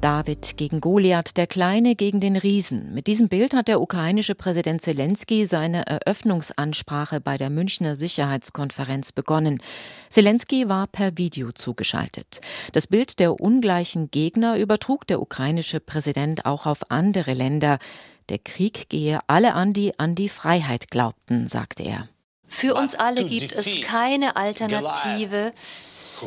David gegen Goliath, der Kleine gegen den Riesen. Mit diesem Bild hat der ukrainische Präsident Zelensky seine Eröffnungsansprache bei der Münchner Sicherheitskonferenz begonnen. Zelensky war per Video zugeschaltet. Das Bild der ungleichen Gegner übertrug der ukrainische Präsident auch auf andere Länder. Der Krieg gehe alle an, die an die Freiheit glaubten, sagte er. Für uns alle gibt es keine Alternative.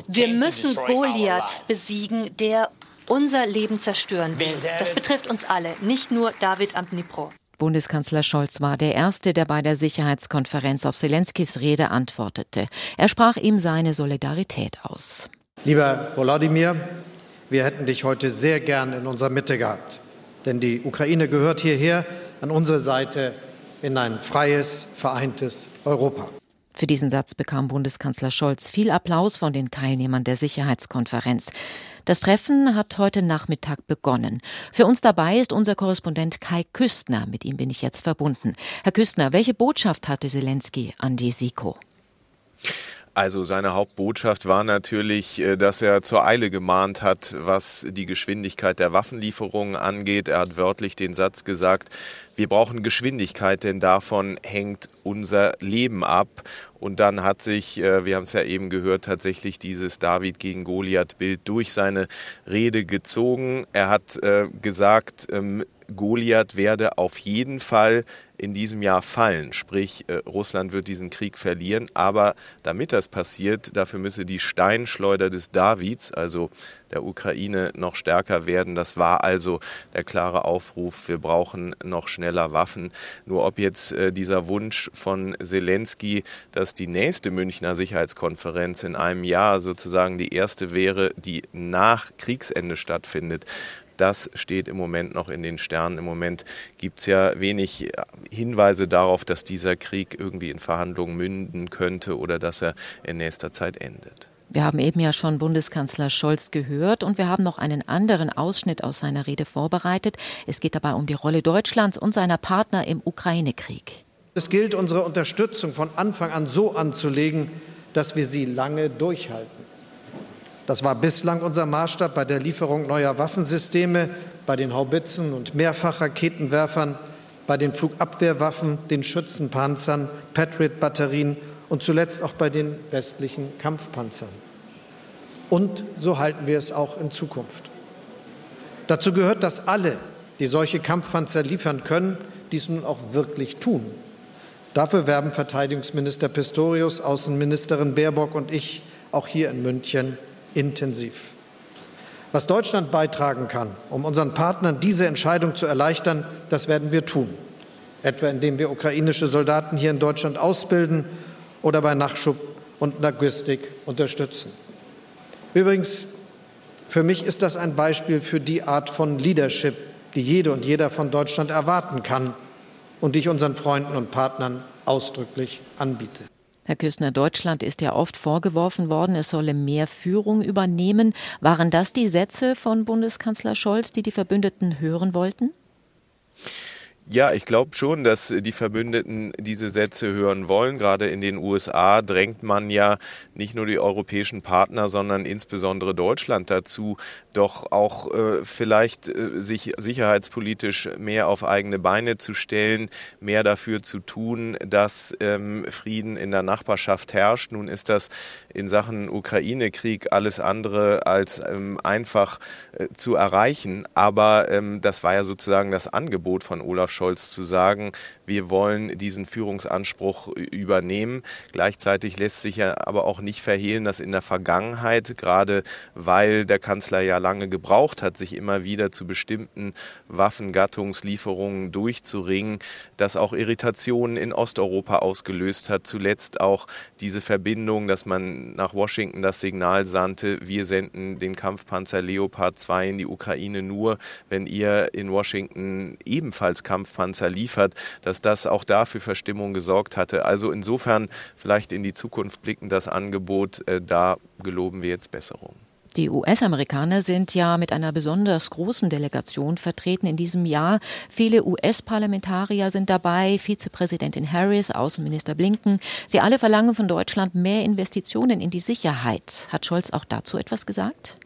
Wir müssen Goliath besiegen, der unser Leben zerstören will. Das betrifft uns alle, nicht nur David am Dnipro. Bundeskanzler Scholz war der Erste, der bei der Sicherheitskonferenz auf Zelenskys Rede antwortete. Er sprach ihm seine Solidarität aus. Lieber Volodymyr, wir hätten dich heute sehr gern in unserer Mitte gehabt. Denn die Ukraine gehört hierher an unsere Seite in ein freies, vereintes Europa. Für diesen Satz bekam Bundeskanzler Scholz viel Applaus von den Teilnehmern der Sicherheitskonferenz. Das Treffen hat heute Nachmittag begonnen. Für uns dabei ist unser Korrespondent Kai Küstner. Mit ihm bin ich jetzt verbunden. Herr Küstner, welche Botschaft hatte Zelensky an die SIKO? Also seine Hauptbotschaft war natürlich, äh, dass er zur Eile gemahnt hat, was die Geschwindigkeit der Waffenlieferungen angeht. Er hat wörtlich den Satz gesagt, wir brauchen Geschwindigkeit, denn davon hängt unser Leben ab. Und dann hat sich, äh, wir haben es ja eben gehört, tatsächlich dieses David gegen Goliath-Bild durch seine Rede gezogen. Er hat äh, gesagt, ähm, Goliath werde auf jeden Fall in diesem Jahr fallen. Sprich, äh, Russland wird diesen Krieg verlieren. Aber damit das passiert, dafür müsse die Steinschleuder des Davids, also der Ukraine, noch stärker werden. Das war also der klare Aufruf, wir brauchen noch schneller Waffen. Nur ob jetzt äh, dieser Wunsch von Zelensky, dass die nächste Münchner Sicherheitskonferenz in einem Jahr sozusagen die erste wäre, die nach Kriegsende stattfindet, das steht im Moment noch in den Sternen. Im Moment gibt es ja wenig äh, Hinweise darauf, dass dieser Krieg irgendwie in Verhandlungen münden könnte oder dass er in nächster Zeit endet. Wir haben eben ja schon Bundeskanzler Scholz gehört und wir haben noch einen anderen Ausschnitt aus seiner Rede vorbereitet. Es geht dabei um die Rolle Deutschlands und seiner Partner im Ukraine-Krieg. Es gilt, unsere Unterstützung von Anfang an so anzulegen, dass wir sie lange durchhalten. Das war bislang unser Maßstab bei der Lieferung neuer Waffensysteme, bei den Haubitzen und Mehrfachraketenwerfern, bei den Flugabwehrwaffen, den Schützenpanzern, Patriot-Batterien und zuletzt auch bei den westlichen Kampfpanzern. Und so halten wir es auch in Zukunft. Dazu gehört, dass alle, die solche Kampfpanzer liefern können, dies nun auch wirklich tun. Dafür werben Verteidigungsminister Pistorius, Außenministerin Baerbock und ich auch hier in München intensiv. Was Deutschland beitragen kann, um unseren Partnern diese Entscheidung zu erleichtern, das werden wir tun. Etwa indem wir ukrainische Soldaten hier in Deutschland ausbilden oder bei Nachschub und Logistik unterstützen. Übrigens, für mich ist das ein Beispiel für die Art von Leadership, die jede und jeder von Deutschland erwarten kann und die ich unseren Freunden und Partnern ausdrücklich anbiete. Herr Küssner, Deutschland ist ja oft vorgeworfen worden, es solle mehr Führung übernehmen. Waren das die Sätze von Bundeskanzler Scholz, die die Verbündeten hören wollten? Ja, ich glaube schon, dass die Verbündeten diese Sätze hören wollen. Gerade in den USA drängt man ja nicht nur die europäischen Partner, sondern insbesondere Deutschland dazu, doch auch äh, vielleicht äh, sich sicherheitspolitisch mehr auf eigene Beine zu stellen, mehr dafür zu tun, dass ähm, Frieden in der Nachbarschaft herrscht. Nun ist das in Sachen Ukraine-Krieg alles andere als ähm, einfach äh, zu erreichen. Aber ähm, das war ja sozusagen das Angebot von Olaf Scholz zu sagen, wir wollen diesen Führungsanspruch übernehmen. Gleichzeitig lässt sich ja aber auch nicht verhehlen, dass in der Vergangenheit, gerade weil der Kanzler ja lange gebraucht hat, sich immer wieder zu bestimmten Waffengattungslieferungen durchzuringen, das auch Irritationen in Osteuropa ausgelöst hat. Zuletzt auch diese Verbindung, dass man nach Washington das Signal sandte, wir senden den Kampfpanzer Leopard 2 in die Ukraine nur, wenn ihr in Washington ebenfalls Kampfpanzer liefert. Das dass das auch da für Verstimmung gesorgt hatte. Also insofern vielleicht in die Zukunft blicken das Angebot, äh, da geloben wir jetzt Besserung. Die US-Amerikaner sind ja mit einer besonders großen Delegation vertreten in diesem Jahr. Viele US-Parlamentarier sind dabei, Vizepräsidentin Harris, Außenminister Blinken. Sie alle verlangen von Deutschland mehr Investitionen in die Sicherheit. Hat Scholz auch dazu etwas gesagt?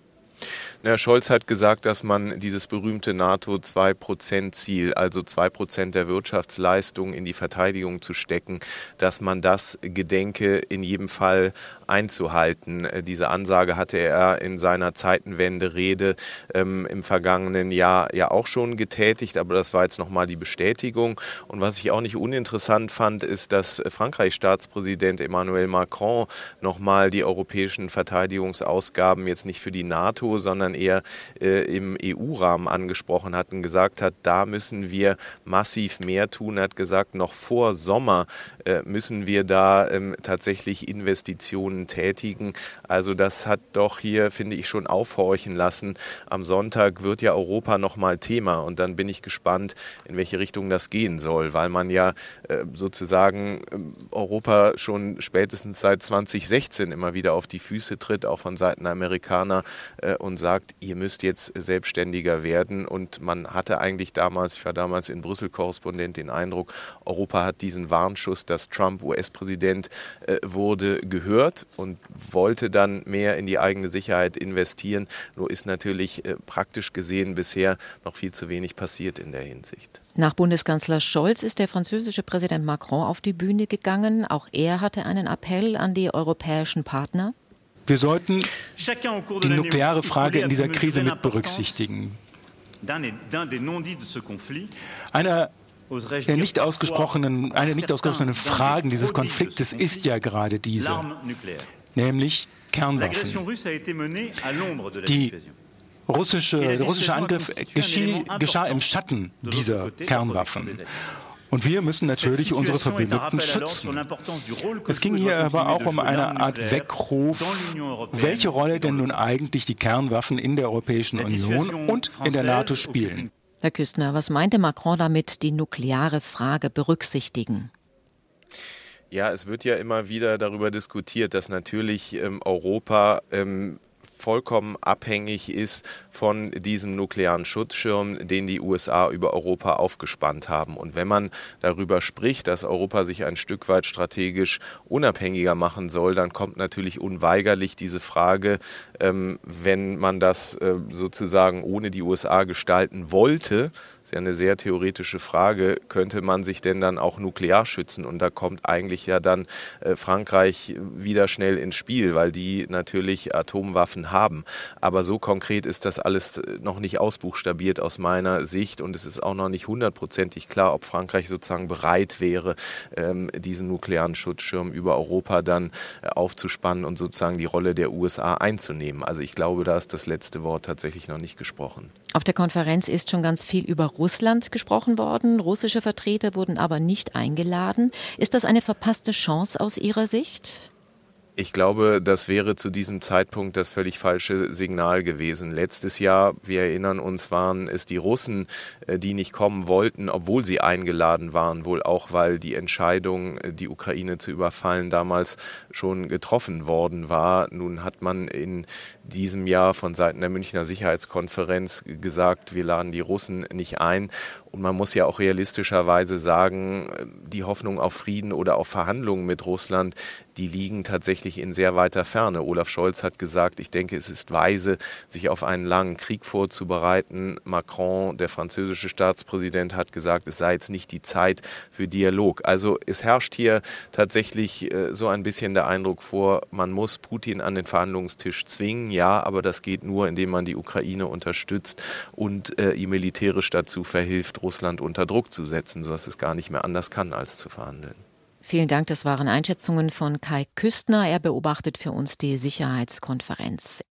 Herr Scholz hat gesagt, dass man dieses berühmte NATO-2-Prozent-Ziel, also 2 Prozent der Wirtschaftsleistung in die Verteidigung zu stecken, dass man das gedenke in jedem Fall einzuhalten. Äh, diese Ansage hatte er in seiner Zeitenwende-Rede ähm, im vergangenen Jahr ja auch schon getätigt, aber das war jetzt nochmal die Bestätigung. Und was ich auch nicht uninteressant fand, ist, dass Frankreichs Staatspräsident Emmanuel Macron nochmal die europäischen Verteidigungsausgaben jetzt nicht für die NATO, sondern eher äh, im EU-Rahmen angesprochen hat und gesagt hat, da müssen wir massiv mehr tun. Er hat gesagt, noch vor Sommer äh, müssen wir da ähm, tatsächlich Investitionen tätigen. Also das hat doch hier, finde ich, schon aufhorchen lassen. Am Sonntag wird ja Europa nochmal Thema und dann bin ich gespannt, in welche Richtung das gehen soll, weil man ja äh, sozusagen ähm, Europa schon spätestens seit 2016 immer wieder auf die Füße tritt, auch von Seiten Amerikaner äh, und sagt, ihr müsst jetzt selbstständiger werden. Und man hatte eigentlich damals, ich war damals in Brüssel Korrespondent, den Eindruck, Europa hat diesen Warnschuss, dass Trump US-Präsident äh, wurde, gehört und wollte dann mehr in die eigene Sicherheit investieren. Nur ist natürlich äh, praktisch gesehen bisher noch viel zu wenig passiert in der Hinsicht. Nach Bundeskanzler Scholz ist der französische Präsident Macron auf die Bühne gegangen. Auch er hatte einen Appell an die europäischen Partner. Wir sollten die nukleare Frage in dieser Krise mit berücksichtigen. Einer der nicht ausgesprochenen, eine nicht ausgesprochenen Fragen dieses Konfliktes ist ja gerade diese, nämlich Kernwaffen. Die russische, der russische Angriff geschie, geschah im Schatten dieser Kernwaffen. Und wir müssen natürlich unsere Verbündeten schützen. Es ging hier aber auch um eine Art Weckruf, welche Rolle denn nun eigentlich die Kernwaffen in der Europäischen Union und in der NATO spielen. Herr Küstner, was meinte Macron damit, die nukleare Frage berücksichtigen? Ja, es wird ja immer wieder darüber diskutiert, dass natürlich ähm, Europa ähm, vollkommen abhängig ist von diesem nuklearen Schutzschirm, den die USA über Europa aufgespannt haben. Und wenn man darüber spricht, dass Europa sich ein Stück weit strategisch unabhängiger machen soll, dann kommt natürlich unweigerlich diese Frage, ähm, wenn man das äh, sozusagen ohne die USA gestalten wollte, ist ja eine sehr theoretische Frage, könnte man sich denn dann auch nuklear schützen? Und da kommt eigentlich ja dann äh, Frankreich wieder schnell ins Spiel, weil die natürlich Atomwaffen haben. Aber so konkret ist das alles äh, noch nicht ausbuchstabiert aus meiner Sicht und es ist auch noch nicht hundertprozentig klar, ob Frankreich sozusagen bereit wäre, ähm, diesen nuklearen Schutzschirm über Europa dann äh, aufzuspannen und sozusagen die Rolle der USA einzunehmen. Also ich glaube, da ist das letzte Wort tatsächlich noch nicht gesprochen. Auf der Konferenz ist schon ganz viel über Russland gesprochen worden. Russische Vertreter wurden aber nicht eingeladen. Ist das eine verpasste Chance aus Ihrer Sicht? Ich glaube, das wäre zu diesem Zeitpunkt das völlig falsche Signal gewesen. Letztes Jahr, wir erinnern uns, waren es die Russen, äh, die nicht kommen wollten, obwohl sie eingeladen waren, wohl auch, weil die Entscheidung, äh, die Ukraine zu überfallen, damals schon getroffen worden war. Nun hat man in diesem Jahr von Seiten der Münchner Sicherheitskonferenz gesagt, wir laden die Russen nicht ein. Und man muss ja auch realistischerweise sagen, die Hoffnung auf Frieden oder auf Verhandlungen mit Russland, die liegen tatsächlich in sehr weiter Ferne. Olaf Scholz hat gesagt, ich denke, es ist weise, sich auf einen langen Krieg vorzubereiten. Macron, der französische Staatspräsident, hat gesagt, es sei jetzt nicht die Zeit für Dialog. Also es herrscht hier tatsächlich äh, so ein bisschen der Eindruck vor, man muss Putin an den Verhandlungstisch zwingen. Ja, aber das geht nur, indem man die Ukraine unterstützt und äh, ihm militärisch dazu verhilft, Russland unter Druck zu setzen, sodass es gar nicht mehr anders kann, als zu verhandeln. Vielen Dank, das waren Einschätzungen von Kai Küstner. Er beobachtet für uns die Sicherheitskonferenz.